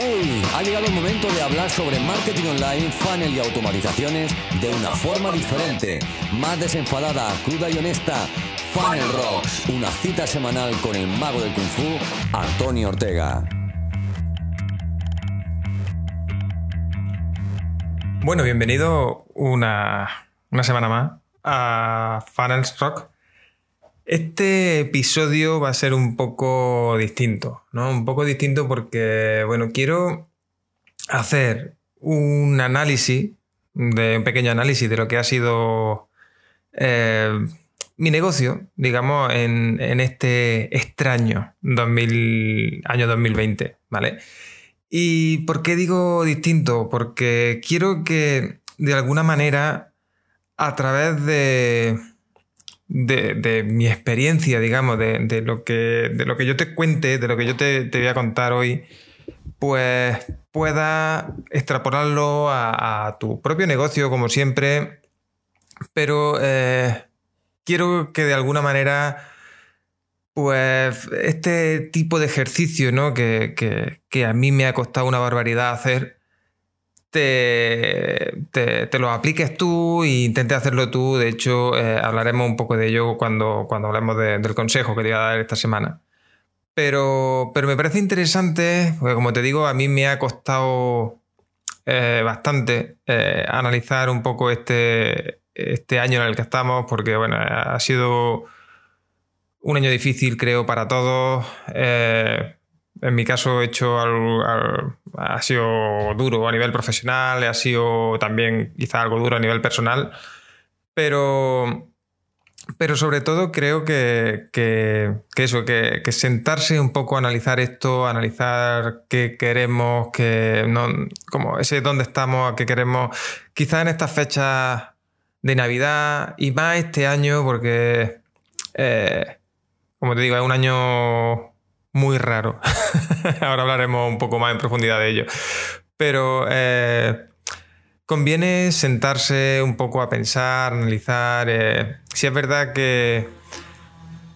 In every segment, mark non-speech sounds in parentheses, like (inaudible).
¡Hey! Ha llegado el momento de hablar sobre marketing online, funnel y automatizaciones de una forma diferente, más desenfadada, cruda y honesta. Funnel Rocks, una cita semanal con el mago del Kung Fu, Antonio Ortega. Bueno, bienvenido una, una semana más a Funnels Rock. Este episodio va a ser un poco distinto, ¿no? Un poco distinto porque, bueno, quiero hacer un análisis, de, un pequeño análisis de lo que ha sido eh, mi negocio, digamos, en, este extraño 2000, año 2020, ¿vale? ¿Y por qué digo distinto? Porque quiero que de alguna manera, a través de de, mi experiencia, digamos, de, lo que, de lo que yo te cuente, de lo que yo te, voy a contar hoy, pues pueda extrapolarlo a, tu propio negocio, como siempre, pero eh, quiero que de alguna manera, pues este tipo de ejercicio, ¿no? Que, que a mí me ha costado una barbaridad hacer, te, te, lo apliques tú e intentes hacerlo tú. De hecho, eh, hablaremos un poco de ello cuando, cuando hablemos del consejo que te voy a dar esta semana. Pero, pero me parece interesante, porque como te digo, a mí me ha costado eh, bastante eh, analizar un poco este, este año en el que estamos, porque bueno, ha sido un año difícil, creo, para todos. En mi caso he hecho ha sido duro a nivel profesional, ha sido también quizá algo duro a nivel personal, pero, pero sobre todo creo que, eso, que, sentarse un poco a analizar esto, analizar qué queremos, que no, como ese dónde estamos, qué queremos, quizá en estas fechas de Navidad y más este año porque, eh, como te digo, es un año muy raro. (laughs) Ahora hablaremos un poco más en profundidad de ello. Pero eh, conviene sentarse un poco a pensar, analizar. Eh, si es verdad que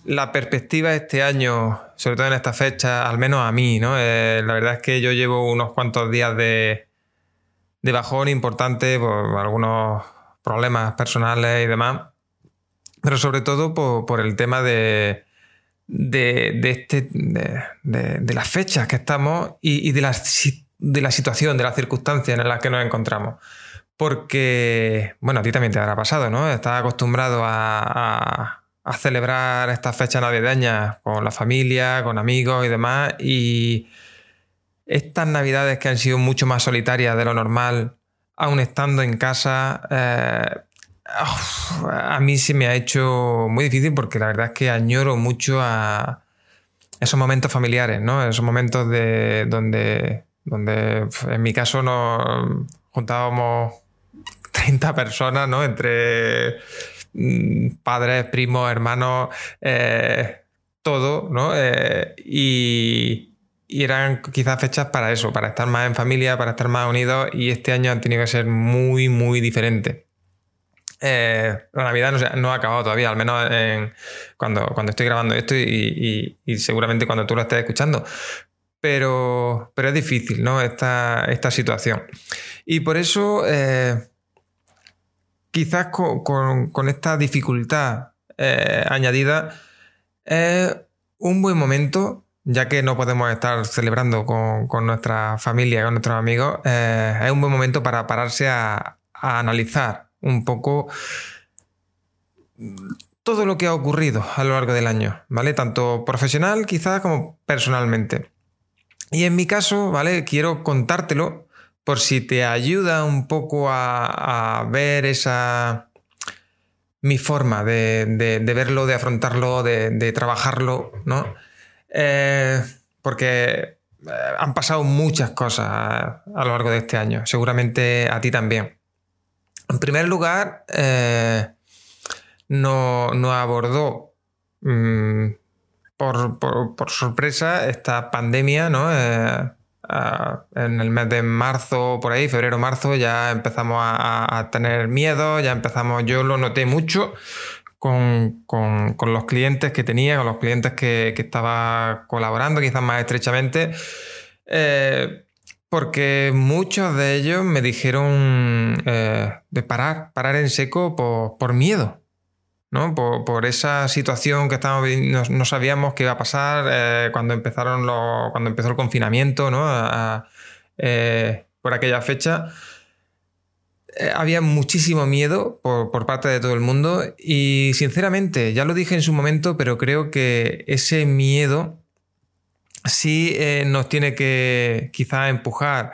la perspectiva este año, sobre todo en esta fecha, al menos a mí, ¿no? Eh, la verdad es que yo llevo unos cuantos días de, de bajón importante por algunos problemas personales y demás. Pero sobre todo por el tema de, de, este, de, las fechas que estamos y, de, la, de la situación, de las circunstancias en las que nos encontramos. Porque, bueno, a ti también te habrá pasado, ¿no? Estás acostumbrado a, celebrar estas fechas navideñas con la familia, con amigos y demás. Y estas navidades que han sido mucho más solitarias de lo normal, aún estando en casa, eh, a mí se me ha hecho muy difícil porque la verdad es que añoro mucho a esos momentos familiares, ¿no? Esos momentos de donde, donde en mi caso nos juntábamos (laughs) 30 personas, ¿no? Entre mm, padres, primos, hermanos, eh, todo, ¿no? Eh, y, y, eran quizás fechas para eso, para estar más en familia, para estar más unidos y este año han tenido que ser muy, muy diferentes. Eh, la Navidad no, ha acabado todavía, al menos cuando, estoy grabando esto y, seguramente cuando tú lo estés escuchando. Pero, es difícil, ¿no? Esta, esta situación. Y por eso, eh, quizás con, esta dificultad eh, añadida, es un buen momento, ya que no podemos estar celebrando con, nuestra familia, con nuestros amigos, es un buen momento para pararse a analizar un poco todo lo que ha ocurrido a lo largo del año, ¿vale? Tanto profesional quizás como personalmente. Y en mi caso, ¿vale? Quiero contártelo por si te ayuda un poco a, ver esa... mi forma de, verlo, de afrontarlo, de, trabajarlo, ¿no? Eh, porque eh, han pasado muchas cosas a lo largo de este año, seguramente a ti también. En primer lugar, eh, no, abordó mm, por, sorpresa esta pandemia, ¿no? Eh, en el mes de marzo, por ahí, febrero-marzo, ya empezamos a, tener miedo, ya empezamos, yo lo noté mucho con, los clientes que tenía, con los clientes que, estaba colaborando, quizás más estrechamente. Eh, Porque muchos de ellos me dijeron eh, de parar, parar en seco por, miedo. ¿no? Por, esa situación que estábamos no, no sabíamos qué iba a pasar eh, cuando empezaron los, cuando empezó el confinamiento, ¿no? Eh, por aquella fecha. había muchísimo miedo por, por, parte de todo el mundo y sinceramente, ya lo dije en su momento, pero creo que ese miedo sí eh, nos tiene que quizá empujar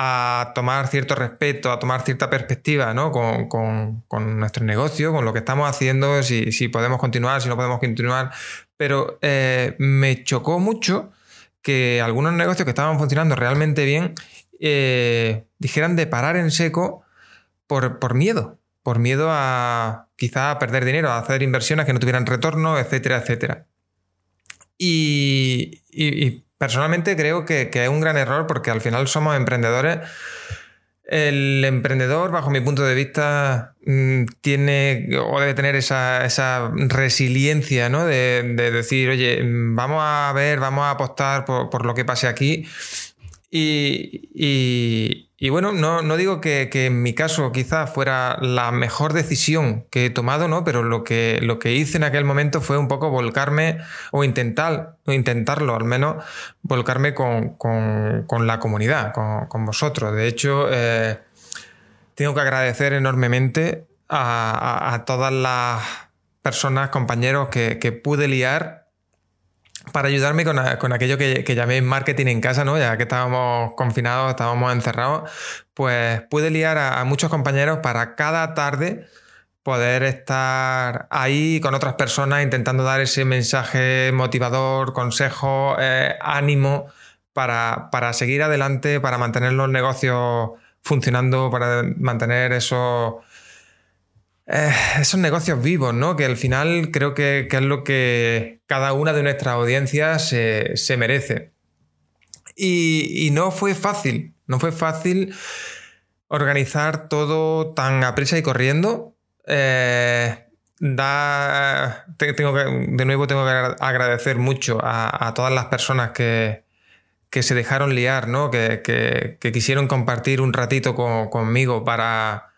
a tomar cierto respeto, a tomar cierta perspectiva ¿no? con, nuestro negocio, con lo que estamos haciendo, si, podemos continuar, si no podemos continuar. Pero eh, me chocó mucho que algunos negocios que estaban funcionando realmente bien eh, dijeran de parar en seco por, por miedo, por miedo a quizá perder dinero, a hacer inversiones que no tuvieran retorno, etcétera, etcétera. Y, personalmente creo que, es un gran error porque al final somos emprendedores. El emprendedor, bajo mi punto de vista, mm, tiene o debe tener esa, resiliencia, ¿no? De, decir, oye, vamos a ver, vamos a apostar por, lo que pase aquí. y, y bueno, no, digo que, en mi caso quizás fuera la mejor decisión que he tomado, ¿no? Pero lo que, lo que hice en aquel momento fue un poco volcarme o intentar, o intentarlo al menos, volcarme con, la comunidad, con, vosotros. De hecho, eh, tengo que agradecer enormemente a, todas las personas, compañeros que, que pude liar para ayudarme con, aquello que, llamé marketing en casa, ¿no? Ya que estábamos confinados, estábamos encerrados, pues pude liar a, muchos compañeros para cada tarde poder estar ahí con otras personas intentando dar ese mensaje motivador, consejo, eh, ánimo para, para seguir adelante, para mantener los negocios funcionando, para mantener esos eh, esos negocios vivos, ¿no? Que al final creo que, es lo que cada una de nuestras audiencias se, merece. Y, no fue fácil, no fue fácil organizar todo tan a prisa y corriendo. Eh, tengo que, de nuevo tengo que agradecer mucho a, todas las personas que, se dejaron liar, ¿no? que, quisieron compartir un ratito conmigo para,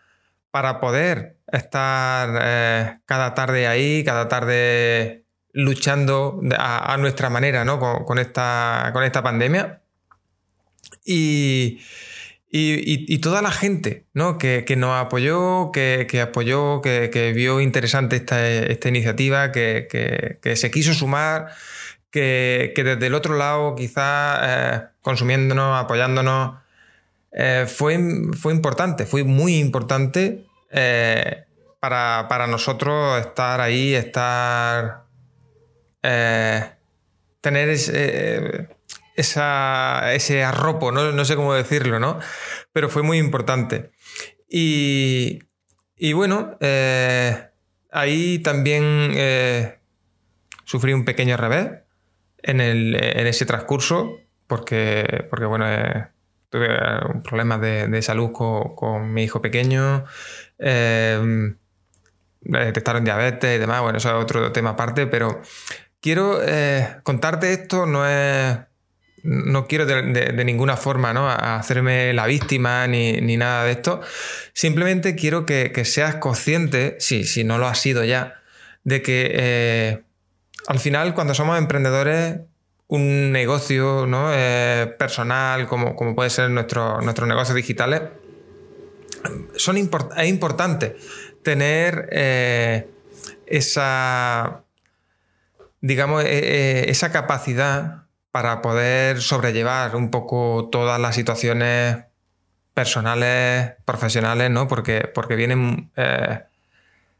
para poder estar eh, cada tarde ahí, cada tarde luchando a, nuestra manera ¿no? con, esta, con esta pandemia. Y, y, toda la gente ¿no? que, nos apoyó, que, apoyó, que, vio interesante esta, iniciativa, que, se quiso sumar, que, desde el otro lado quizás eh, consumiéndonos, apoyándonos, eh, fue, fue importante, fue muy importante eh, para, nosotros estar ahí, estar. Eh, tener ese, ese arropo, ¿no? sé cómo decirlo, ¿no? Pero fue muy importante. Y, bueno, eh, ahí también sufrí un pequeño revés en, ese transcurso, porque, porque bueno, tuve un problema de, salud con, con, mi hijo pequeño. Em, detectaron diabetes y demás, bueno, eso es otro tema aparte, pero quiero eh, contarte esto, no es... No quiero de, ninguna forma ¿no? hacerme la víctima ni, nada de esto. Simplemente quiero que, seas consciente, sí, si no lo has sido ya, de que eh, al final cuando somos emprendedores un negocio ¿no? Eh, personal, como, como, puede ser nuestro, nuestros negocios digitales, son es importante tener eh, esa, digamos, eh, esa capacidad para poder sobrellevar un poco todas las situaciones personales, profesionales, ¿no? Porque, porque vienen...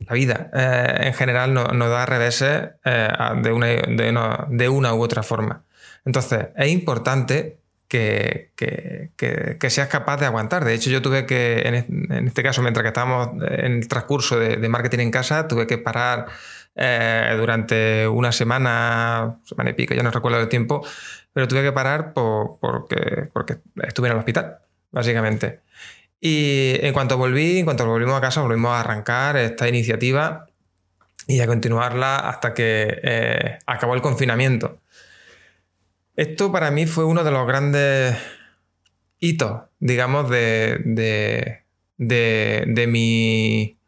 la vida en general nos no da reveses de, una, de, una u otra forma. Entonces, es importante que, seas capaz de aguantar. De hecho, yo tuve que, en, este caso, mientras que estábamos en el transcurso de, marketing en casa, tuve que parar eh, durante una semana, semana y pico, ya no recuerdo el tiempo, pero tuve que parar porque, porque estuve en el hospital, básicamente. Y en cuanto volví, en cuanto volvimos a casa, volvimos a arrancar esta iniciativa y a continuarla hasta que eh, acabó el confinamiento. Esto para mí fue uno de los grandes hitos, digamos, de, de, de, mi,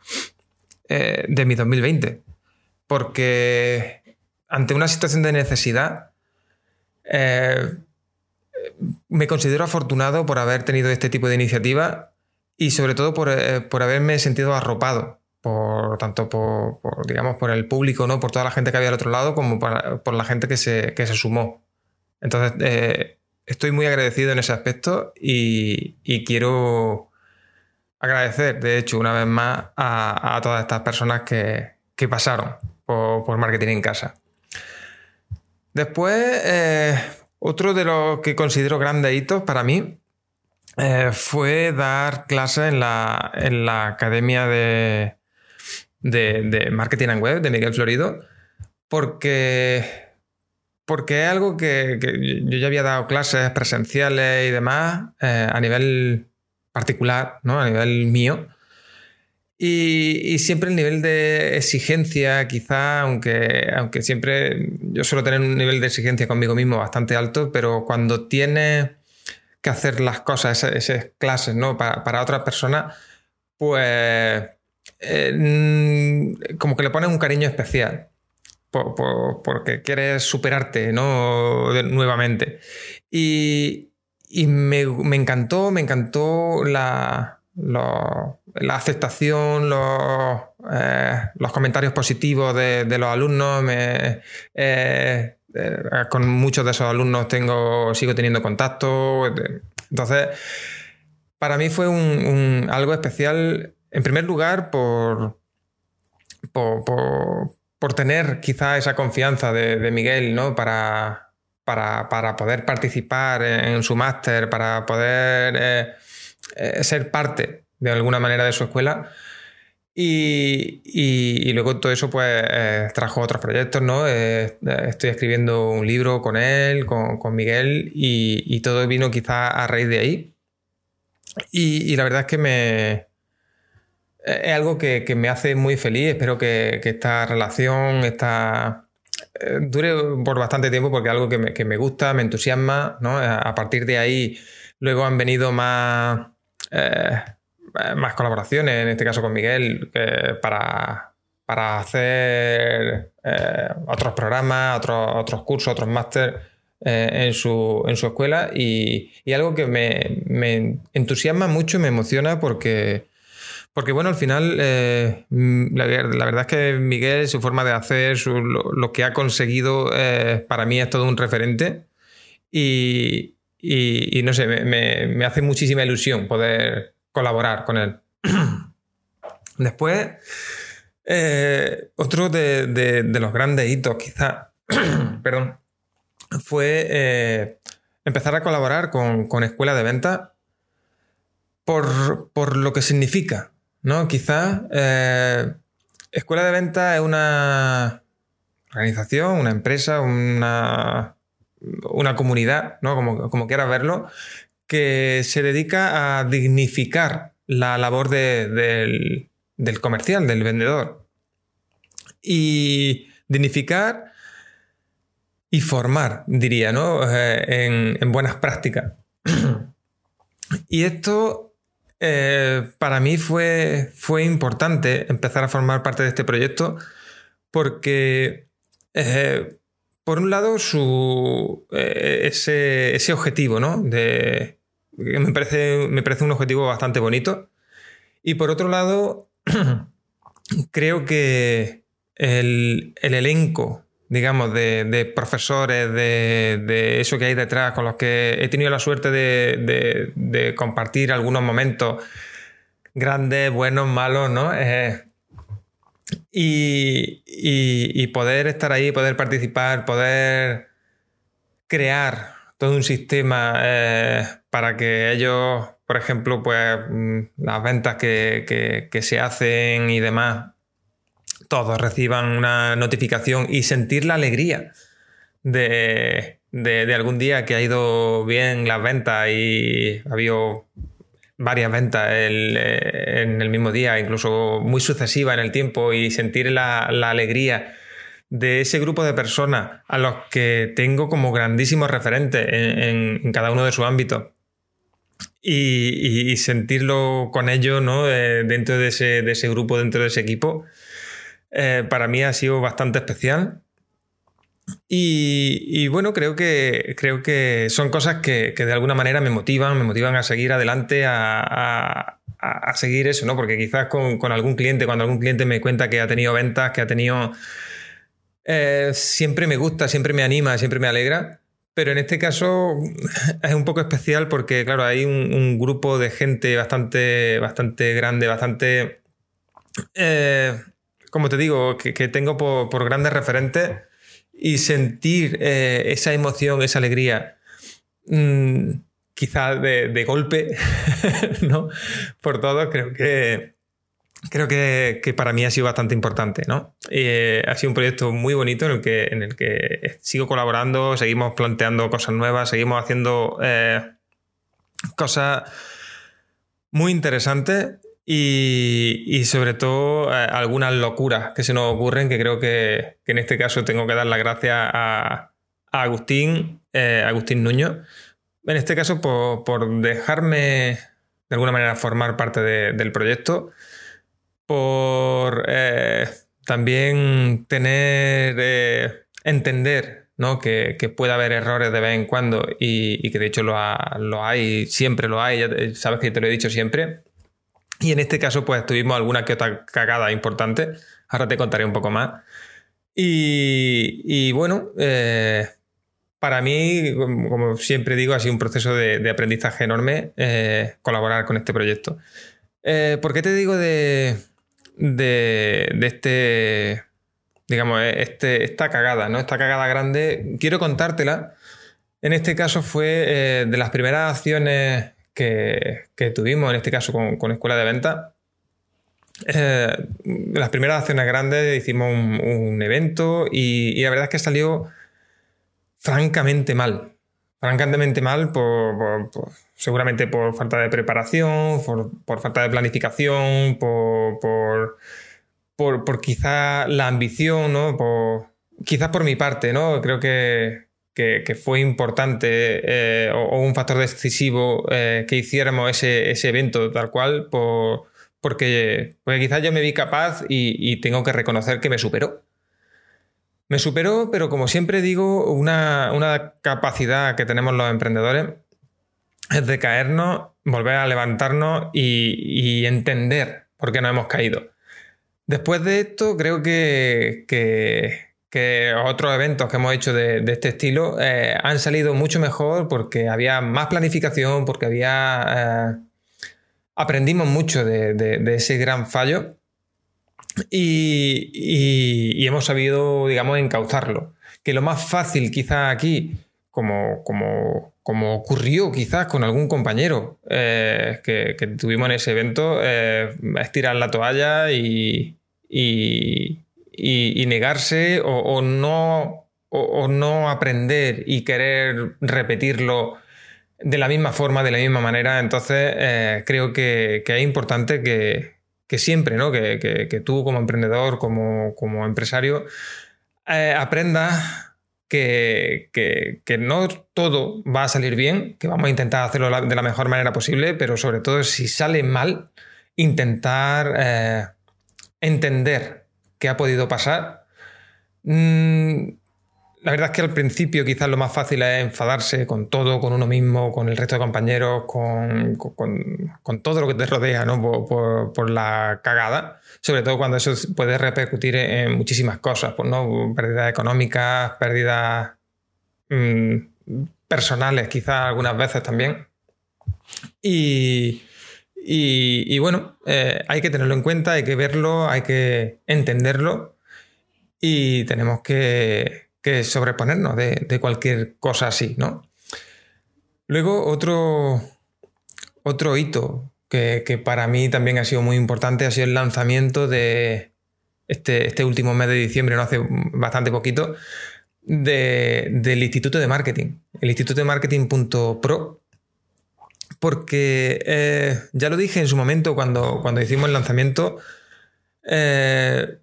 eh, de mi 2020. Porque ante una situación de necesidad, eh, me considero afortunado por haber tenido este tipo de iniciativa y sobre todo por, eh, haberme sentido arropado, por, tanto por, digamos, por el público, ¿no? por toda la gente que había al otro lado, como por, la gente que se, se sumó. Entonces, eh, estoy muy agradecido en ese aspecto y, quiero agradecer, de hecho, una vez más a, todas estas personas que, pasaron por, marketing en casa. Después, eh, otro de los que considero grandes hitos para mí eh, fue dar clases en la, en la Academia de, de, Marketing and Web de Miguel Florido, porque, porque es algo que, yo ya había dado clases presenciales y demás eh, a nivel particular, ¿no? a nivel mío. Y, siempre el nivel de exigencia, quizá, aunque, aunque siempre yo suelo tener un nivel de exigencia conmigo mismo bastante alto, pero cuando tienes que hacer las cosas, esas, clases, ¿no? Para, otras personas, pues eh, mm, como que le pones un cariño especial. porque quieres superarte, ¿no? nuevamente. Y, me, me encantó, me encantó la, la aceptación, los, eh, los, comentarios positivos de, los alumnos. Me, eh, eh, con muchos de esos alumnos tengo, sigo teniendo contacto. Entonces, para mí fue un, algo especial, en primer lugar, por, por, tener quizá esa confianza de, Miguel, ¿no? Para, para, poder participar en, su máster, para poder ser parte de alguna manera de su escuela. Y, luego todo eso pues eh, trajo otros proyectos, ¿no? Eh, estoy escribiendo un libro con él, con, Miguel, y, todo vino quizá a raíz de ahí. Y, la verdad es que me... Es algo que, me hace muy feliz, espero que, esta relación, esta, eh, dure por bastante tiempo porque es algo que me, que me gusta, me entusiasma, ¿no? A partir de ahí luego han venido más... Eh, más colaboraciones, en este caso con Miguel, para, para hacer eh, otros programas, otros, otros cursos, otros máster eh, en, su, en, su, escuela. Y, algo que me, me, entusiasma mucho me emociona porque, porque bueno, al final la, verdad es que Miguel, su forma de hacer, lo, que ha conseguido, para mí es todo un referente. Y, y, no sé, me, me hace muchísima ilusión poder colaborar con él. (clears throat) Después, eh, otro de, los grandes hitos, quizá, (clears throat) perdón, fue eh, empezar a colaborar con, con escuela de venta por, lo que significa, ¿no? Quizá eh, escuela de venta es una organización, una empresa, una, una comunidad, ¿no? Como, como quieras verlo, que se dedica a dignificar la labor del, comercial, del vendedor. Y dignificar y formar, diría, ¿no? Eh, en, buenas prácticas. (clears throat) y esto eh, para mí fue, fue importante empezar a formar parte de este proyecto porque eh, por un lado, su, ese, objetivo, ¿no? De, me parece, me parece un objetivo bastante bonito. Y por otro lado, (clears throat) creo que el, elenco, digamos, de, profesores, de, eso que hay detrás, con los que he tenido la suerte de, compartir algunos momentos grandes, buenos, malos, ¿no? Eh, y, poder estar ahí, poder participar, poder crear todo un sistema eh, para que ellos, por ejemplo, pues mm, las ventas que, se hacen y demás, todos reciban una notificación y sentir la alegría de, algún día que ha ido bien las ventas y ha habido varias ventas en el mismo día, incluso muy sucesiva en el tiempo y sentir la alegría de ese grupo de personas a los que tengo como grandísimos referentes en, cada uno de sus ámbitos. y, sentirlo con ellos ¿no? Eh, dentro de ese, de ese, grupo, dentro de ese equipo, eh, para mí ha sido bastante especial. Y, bueno, creo que, creo que son cosas que, de alguna manera me motivan, me motivan a seguir adelante, a, seguir eso, ¿no? Porque quizás con, algún cliente, cuando algún cliente me cuenta que ha tenido ventas, que ha tenido... Eh, siempre me gusta, siempre me anima, siempre me alegra. Pero en este caso (laughs) es un poco especial porque, claro, hay un, grupo de gente bastante, bastante grande, bastante... Eh, como te digo, que, tengo por, grandes referentes y sentir eh, esa emoción, esa alegría, mm, quizás de, golpe, (laughs) ¿no? Por todo, creo que, creo que, para mí ha sido bastante importante, ¿no? Eh, ha sido un proyecto muy bonito en el, que, en el que sigo colaborando, seguimos planteando cosas nuevas, seguimos haciendo eh, cosas muy interesantes y, sobre todo eh, algunas locuras que se nos ocurren, que creo que, en este caso tengo que dar las gracias a, Agustín, eh, Agustín Nuño, en este caso por, dejarme de alguna manera formar parte del proyecto, por eh, también tener, entender ¿no? que, que puede haber errores de vez en cuando y, que de hecho lo, lo hay, siempre lo hay, sabes que te lo he dicho siempre y en este caso, pues tuvimos alguna que otra cagada importante. Ahora te contaré un poco más. Y, bueno, eh, para mí, como siempre digo, ha sido un proceso de, aprendizaje enorme eh, colaborar con este proyecto. Eh, ¿Por qué te digo de, de, este, digamos, este, esta cagada, ¿no? Esta cagada grande, quiero contártela. En este caso fue de las primeras acciones que, tuvimos, en este caso con, Escuela de Venta. Eh, las primeras acciones grandes hicimos un, evento y, la verdad es que salió francamente mal. Francamente mal, por, seguramente por falta de preparación, por, falta de planificación, por, por, quizá la ambición, ¿no? Quizás por mi parte, ¿no? Creo que, que, fue importante eh, o, un factor decisivo eh, que hiciéramos ese, evento tal cual, por, porque, porque quizás yo me vi capaz y, tengo que reconocer que me superó. Me superó, pero como siempre digo, una, capacidad que tenemos los emprendedores es de caernos, volver a levantarnos y, entender por qué no hemos caído. Después de esto, creo que, que otros eventos que hemos hecho de, este estilo eh, han salido mucho mejor porque había más planificación, porque había... Eh, aprendimos mucho de, ese gran fallo y, hemos sabido, digamos, encauzarlo. Que lo más fácil quizá aquí, como, como, como ocurrió quizás con algún compañero eh, que, tuvimos en ese evento, es tirar la toalla y, y, negarse o, no, o, no aprender y querer repetirlo de la misma forma, de la misma manera. Entonces, eh, creo que, es importante que, siempre, ¿no? que, tú como emprendedor, como, empresario, eh, aprendas que, no todo va a salir bien, que vamos a intentar hacerlo de la mejor manera posible, pero sobre todo si sale mal, intentar eh, entender que ha podido pasar. Mm, la verdad es que al principio quizás lo más fácil es enfadarse con todo, con uno mismo, con el resto de compañeros, con, todo lo que te rodea ¿no? por, la cagada, sobre todo cuando eso puede repercutir en muchísimas cosas, pues, ¿no? pérdidas económicas, pérdidas mm, personales quizás algunas veces también. Y, y, bueno, eh, hay que tenerlo en cuenta, hay que verlo, hay que entenderlo y tenemos que, sobreponernos de, cualquier cosa así, ¿no? Luego, otro, otro hito que, para mí también ha sido muy importante ha sido el lanzamiento de este, este último mes de diciembre, no hace bastante poquito, del Instituto de Marketing, el Instituto de Marketing.pro, porque eh, ya lo dije en su momento cuando, cuando hicimos el lanzamiento, eh,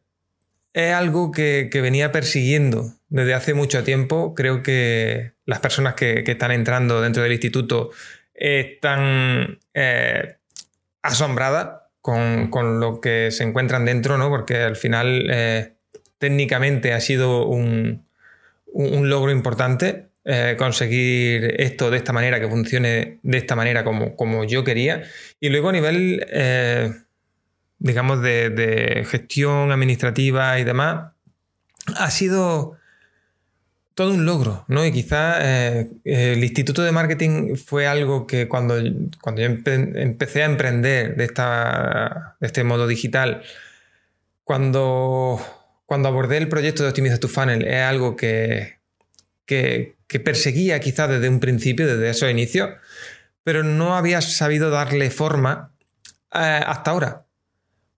es algo que, venía persiguiendo desde hace mucho tiempo. Creo que las personas que, están entrando dentro del instituto están eh, asombradas con, lo que se encuentran dentro, ¿no? Porque al final técnicamente ha sido un, logro importante eh, conseguir esto de esta manera, que funcione de esta manera como, como yo quería. Y luego a nivel, digamos, de, gestión administrativa y demás, ha sido todo un logro, ¿no? Y quizá eh, el Instituto de Marketing fue algo que cuando, cuando yo empecé a emprender de, esta, de este modo digital, cuando, cuando abordé el proyecto de Optimiza tu Funnel, es algo que, que, perseguía quizá desde un principio, desde esos inicios, pero no había sabido darle forma eh, hasta ahora.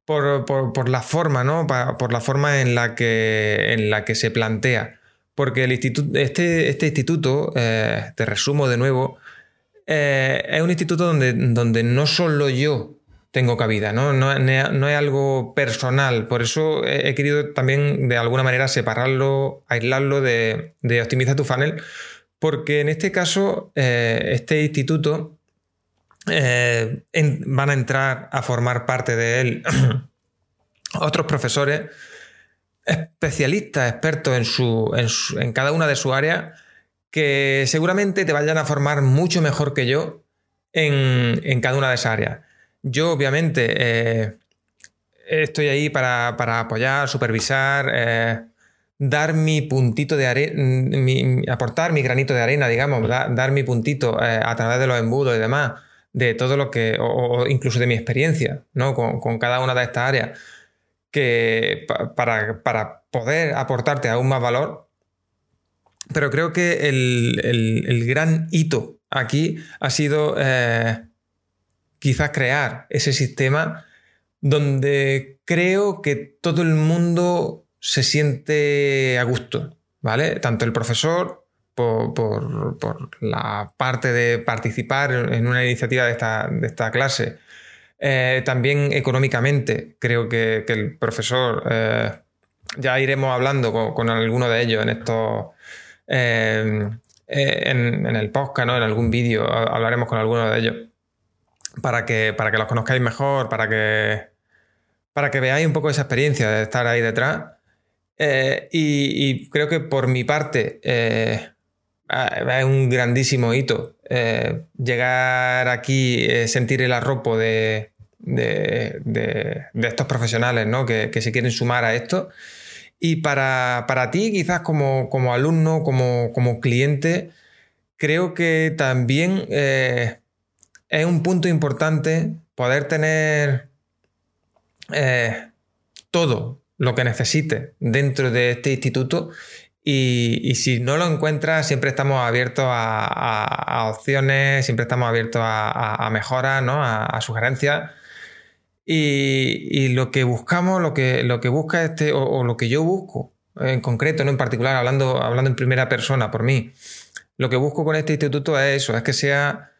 Por, la forma, ¿no? Por la forma en la que, en la que se plantea. Porque el instituto, este, este instituto, eh, te resumo de nuevo, eh, es un instituto donde, donde no solo yo tengo cabida, ¿no? No, es algo personal. Por eso he, querido también de alguna manera separarlo, aislarlo de, Optimiza tu funnel, porque en este caso, eh, este instituto van a entrar a formar parte de él (clears throat) otros profesores especialistas, expertos en, su, en, cada una de sus áreas, que seguramente te vayan a formar mucho mejor que yo en, cada una de esas áreas. Yo, obviamente, eh, estoy ahí para, apoyar, supervisar, eh, dar mi puntito de arena, aportar mi granito de arena, digamos, dar mi puntito eh, a través de los embudos y demás, de todo lo que, o, incluso de mi experiencia, ¿no? Con, con cada una de estas áreas que para, poder aportarte aún más valor. Pero creo que el, gran hito aquí ha sido eh, quizás crear ese sistema donde creo que todo el mundo se siente a gusto, ¿vale? Tanto el profesor por, la parte de participar en una iniciativa de esta, de esta clase, eh, también económicamente, creo que, el profesor, eh, ya iremos hablando con, alguno de ellos en estos, eh, en, el podcast, ¿no? en algún vídeo, hablaremos con alguno de ellos para que, para que los conozcáis mejor, para que, para que veáis un poco esa experiencia de estar ahí detrás. y, creo que por mi parte es un grandísimo hito llegar aquí, sentir el arropo de, de, estos profesionales ¿no? que, se quieren sumar a esto. Y para, ti, quizás como, alumno, como, cliente, creo que también eh, es un punto importante poder tener eh, todo lo que necesites dentro de este instituto y, si no lo encuentras, siempre estamos abiertos a, opciones, siempre estamos abiertos a, mejoras, ¿no? a, sugerencias. Y, lo que buscamos, lo que, lo que busca este, o, lo que yo busco en concreto, no en particular, hablando, hablando en primera persona por mí, lo que busco con este instituto es eso, es que sea,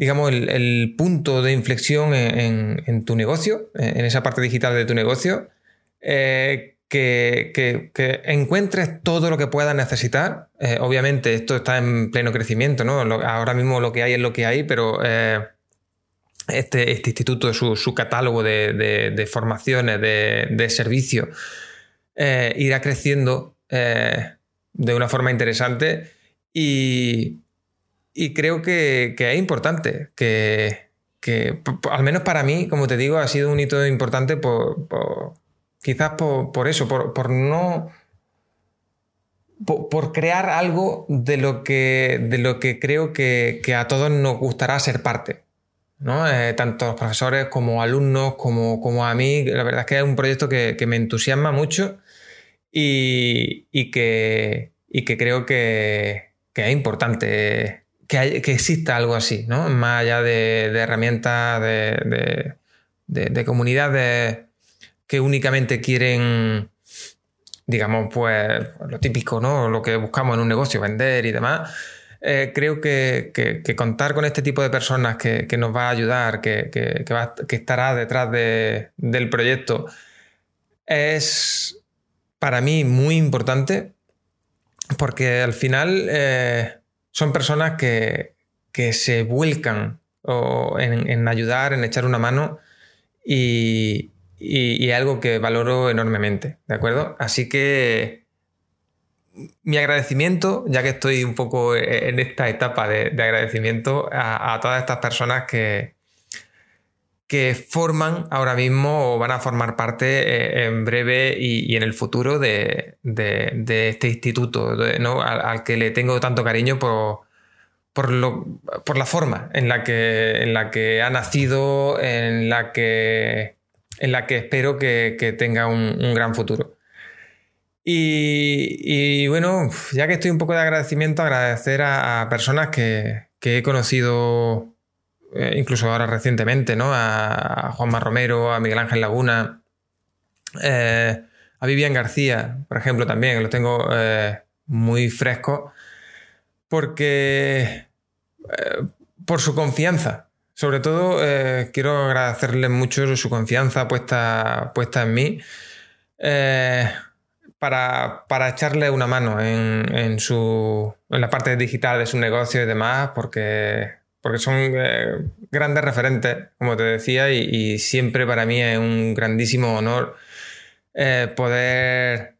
digamos, el, punto de inflexión en, tu negocio, en esa parte digital de tu negocio, eh, que, encuentres todo lo que puedas necesitar. Eh, obviamente, esto está en pleno crecimiento, ¿no? ahora mismo lo que hay es lo que hay, pero eh, este, este, instituto, su, catálogo de, formaciones, de, servicios, irá creciendo de una forma interesante y, creo que, es importante, que, al menos para mí, como te digo, ha sido un hito importante por, quizás por, eso, por, no... Por, crear algo de lo que, de lo que creo que a todos nos gustará ser parte. ¿no? Eh, tanto los profesores como alumnos, como, como, a mí. La verdad es que es un proyecto que, me entusiasma mucho y, que, que, creo que, es importante que, exista algo así, ¿no? Más allá de, herramientas, de, de, comunidades que únicamente quieren, digamos, pues lo típico, ¿no? Lo que buscamos en un negocio, vender y demás eh, creo que, contar con este tipo de personas que, nos va a ayudar, que, estará detrás del proyecto, es para mí muy importante porque al final eh, son personas que, que se vuelcan en, ayudar, en echar una mano y, y, algo que valoro enormemente, ¿de acuerdo? Así que mi agradecimiento, ya que estoy un poco en esta etapa de, agradecimiento a, todas estas personas que, que forman ahora mismo o van a formar parte eh, en breve y, en el futuro de, este instituto, al, que le tengo tanto cariño por, la forma en la, que, ha nacido, en la que espero que, tenga un, gran futuro. Y, bueno, ya que estoy un poco de agradecimiento, agradecer a, personas que, he conocido eh, incluso ahora recientemente, ¿no? A, Juanma Romero, a Miguel Ángel Laguna, eh, a Vivian García, por ejemplo, también, lo tengo eh, muy fresco, porque por su confianza. Sobre todo, quiero agradecerle mucho su confianza puesta, puesta en mí eh, para, echarle una mano en, su, en la parte digital de su negocio y demás, porque, porque son eh, grandes referentes, como te decía, y, siempre para mí es un grandísimo honor poder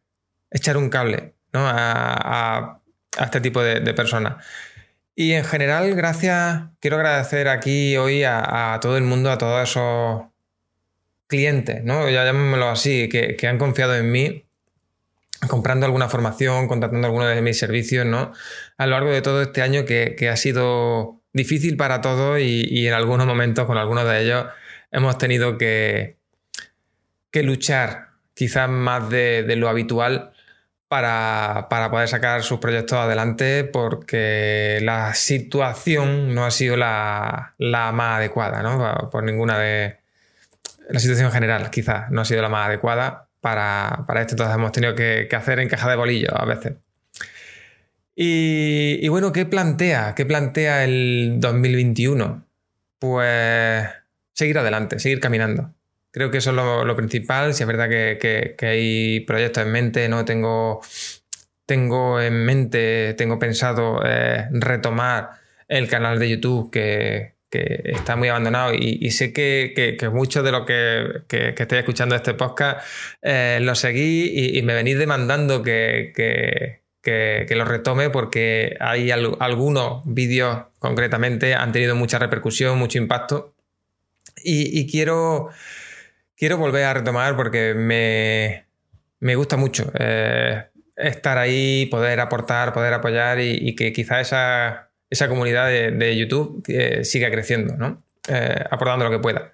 echar un cable a, este tipo de, personas. Y en general, gracias, quiero agradecer aquí hoy a, todo el mundo, a todos esos clientes, ¿no? Ya llamémoslo así, que, han confiado en mí, comprando alguna formación, contratando alguno de mis servicios, ¿no? A lo largo de todo este año que, ha sido difícil para todos y, en algunos momentos con algunos de ellos hemos tenido que, que luchar quizás más de, lo habitual para, poder sacar sus proyectos adelante porque la situación no ha sido la, más adecuada, ¿no? Por ninguna de... La situación general quizás no ha sido la más adecuada para, esto, entonces hemos tenido que, hacer en caja de bolillo a veces. Y, bueno, ¿qué plantea? ¿Qué plantea el 2021? Pues seguir adelante, seguir caminando. Creo que eso es lo, principal. Si es verdad que, hay proyectos en mente, ¿no? Tengo, tengo en mente, tengo pensado eh, retomar el canal de YouTube que, está muy abandonado y, sé que, muchos de los que, que, estoy escuchando este podcast eh, lo seguí y, me venís demandando que, lo retome porque hay algunos vídeos concretamente han tenido mucha repercusión, mucho impacto y quiero quiero volver a retomar porque me, gusta mucho eh, estar ahí, poder aportar, poder apoyar y, que quizá esa, esa comunidad de, YouTube eh, siga creciendo, ¿no? Eh, aportando lo que pueda.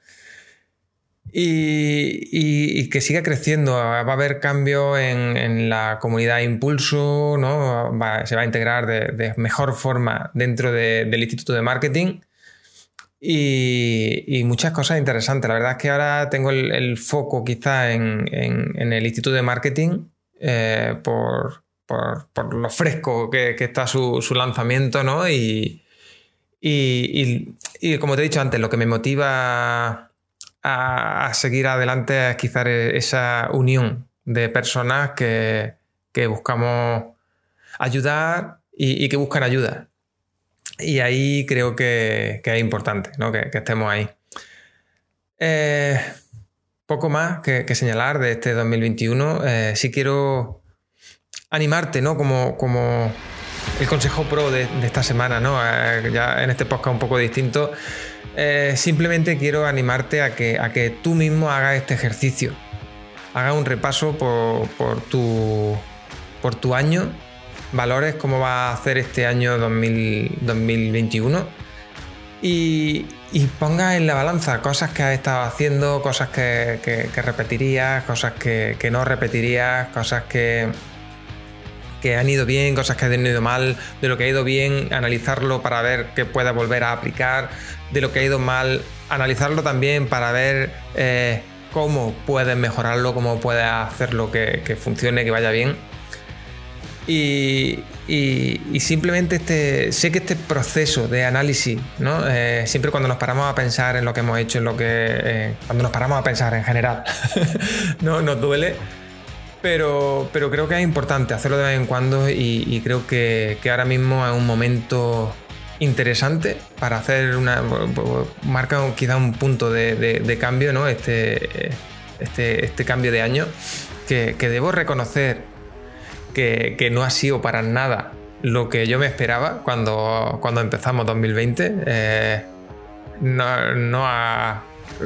Y, que siga creciendo. Va a haber cambio en, la comunidad Impulso, ¿no? se va a integrar de, mejor forma dentro del Instituto de Marketing y, muchas cosas interesantes. La verdad es que ahora tengo el, foco quizá en, el Instituto de Marketing eh, por, lo fresco que, está su, lanzamiento, ¿no? Y, como te he dicho antes, lo que me motiva a, seguir adelante es quizá esa unión de personas que, buscamos ayudar y que buscan ayuda. Y ahí creo que, es importante que, estemos ahí. Eh, poco más que, señalar de este 2021. Eh, sí quiero animarte, ¿no? Como, como el consejo pro de, esta semana, ¿no? Eh, ya en este podcast un poco distinto. Simplemente quiero animarte a que, a que tú mismo hagas este ejercicio. Haga un repaso por, por, tu, por tu año valores cómo va a hacer este año 2021 y, ponga en la balanza cosas que has estado haciendo, cosas que, repetirías, cosas que, no repetirías, cosas que, que han ido bien, cosas que han ido mal, de lo que ha ido bien, analizarlo para ver qué pueda volver a aplicar, de lo que ha ido mal, analizarlo también para ver eh, cómo puedes mejorarlo, cómo puedes hacerlo que, que funcione, que vaya bien y, simplemente este, sé que este proceso de análisis, ¿no? Eh, siempre cuando nos paramos a pensar en lo que hemos hecho, en lo que. Eh, cuando nos paramos a pensar en general, (laughs) ¿no? nos duele. Pero, pero creo que es importante hacerlo de vez en cuando y, creo que, ahora mismo es un momento interesante para hacer una. marca quizá un punto de, cambio, ¿no? Este, este, este, cambio de año que, debo reconocer que, no ha sido para nada lo que yo me esperaba cuando, cuando empezamos 2020. Eh, no, no ha.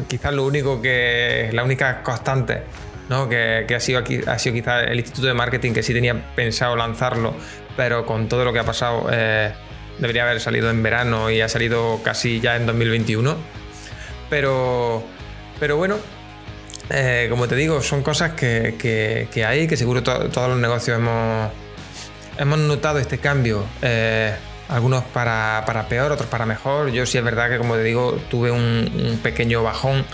Quizás lo único que. La única constante ¿no? que, ha, sido aquí, ha sido quizás el Instituto de Marketing que sí tenía pensado lanzarlo, pero con todo lo que ha pasado eh, debería haber salido en verano y ha salido casi ya en 2021. Pero, pero bueno, eh, como te digo, son cosas que, hay, que seguro todos los negocios hemos, hemos notado este cambio. Eh, algunos para, peor, otros para mejor. Yo sí es verdad que, como te digo, tuve un, pequeño bajón,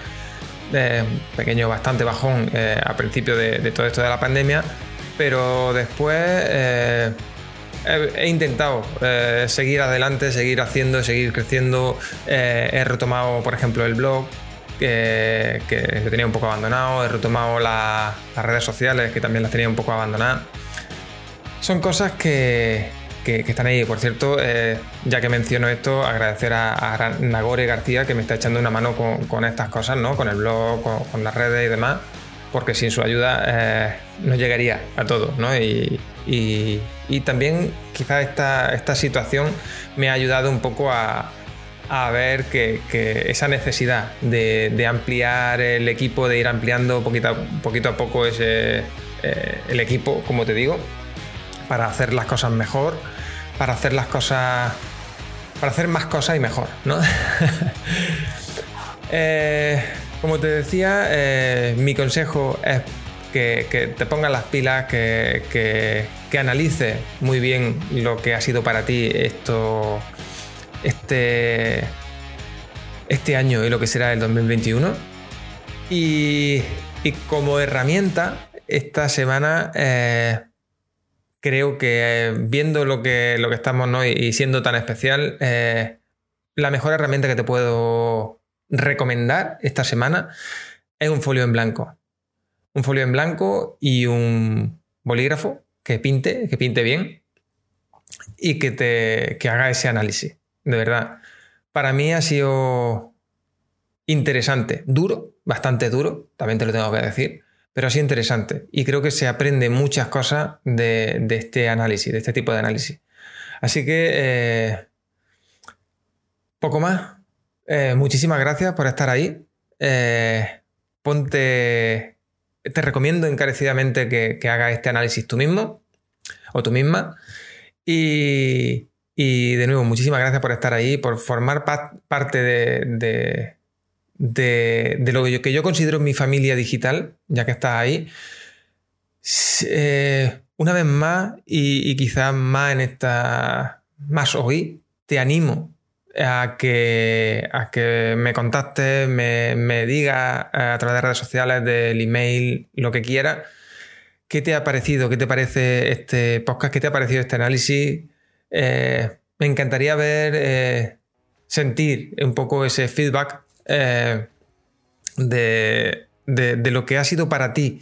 eh, pequeño, bastante bajón eh, a principio de, todo esto de la pandemia, pero después he, intentado seguir adelante, seguir haciendo, seguir creciendo. he retomado, por ejemplo, el blog. Que, lo tenía un poco abandonado, he retomado las redes sociales que también las tenía un poco abandonadas. Son cosas que, que, están ahí. Por cierto, eh, ya que menciono esto, agradecer a, Nagore García que me está echando una mano con, estas cosas, ¿no? Con el blog, con, las redes y demás, porque sin su ayuda eh, no llegaría a todo, ¿no? Y, también quizás esta, esta situación me ha ayudado un poco a, ver que, esa necesidad de, ampliar el equipo, de ir ampliando poquito, poquito a poco ese, eh, el equipo, como te digo, para hacer las cosas mejor para hacer las cosas, para hacer más cosas y mejor, ¿no? (laughs) Eh, como te decía, eh, mi consejo es que, te pongas las pilas, que, que, analices muy bien lo que ha sido para ti esto, este, este año y lo que será el 2021. Y, y como herramienta, esta semana eh, creo que eh, viendo lo que, lo que estamos ¿no? y siendo tan especial, la mejor herramienta que te puedo recomendar esta semana es un folio en blanco. Un folio en blanco y un bolígrafo que pinte, que pinte bien y que te que haga ese análisis. De verdad. Para mí ha sido interesante, duro, bastante duro, también te lo tengo que decir, pero así interesante. Y creo que se aprende muchas cosas de, este análisis, de este tipo de análisis. Así que, eh, poco más. Eh, muchísimas gracias por estar ahí. Eh, ponte, te recomiendo encarecidamente que, que hagas este análisis tú mismo o tú misma. Y, de nuevo, muchísimas gracias por estar ahí, por formar parte de de, lo que yo, que yo, considero mi familia digital, ya que estás ahí. Eh, una vez más, y, quizás más en esta. más hoy, te animo a que, a que me contactes, me, me digas a través de redes sociales, del email, lo que quieras. ¿Qué te ha parecido? ¿Qué te parece este podcast? ¿Qué te ha parecido este análisis? Eh, me encantaría ver, eh, sentir un poco ese feedback eh, de, lo que ha sido para ti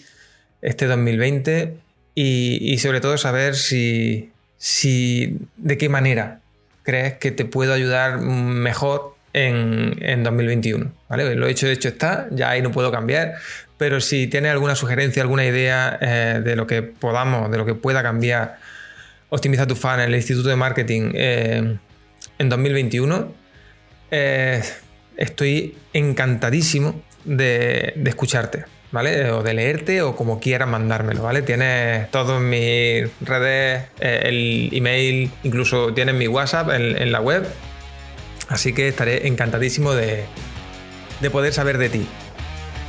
este 2020 y, sobre todo saber si, si, de qué manera crees que te puedo ayudar mejor en, 2021. ¿vale? Lo hecho, de hecho está, ya ahí no puedo cambiar, pero si tienes alguna sugerencia, alguna idea eh, de lo que podamos, de lo que pueda cambiar, optimiza tu fan en el Instituto de Marketing eh, en 2021, estoy encantadísimo de, escucharte, ¿vale? O de leerte o como quieras mandármelo, ¿vale? Tienes todas mis redes, eh, el email, incluso tienes mi WhatsApp en, la web. Así que estaré encantadísimo de, poder saber de ti.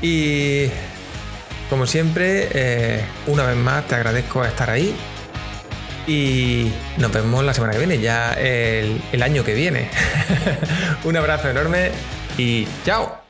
Y como siempre, eh, una vez más te agradezco estar ahí. Y nos vemos la semana que viene, ya el año que viene. (laughs) Un abrazo enorme y chao.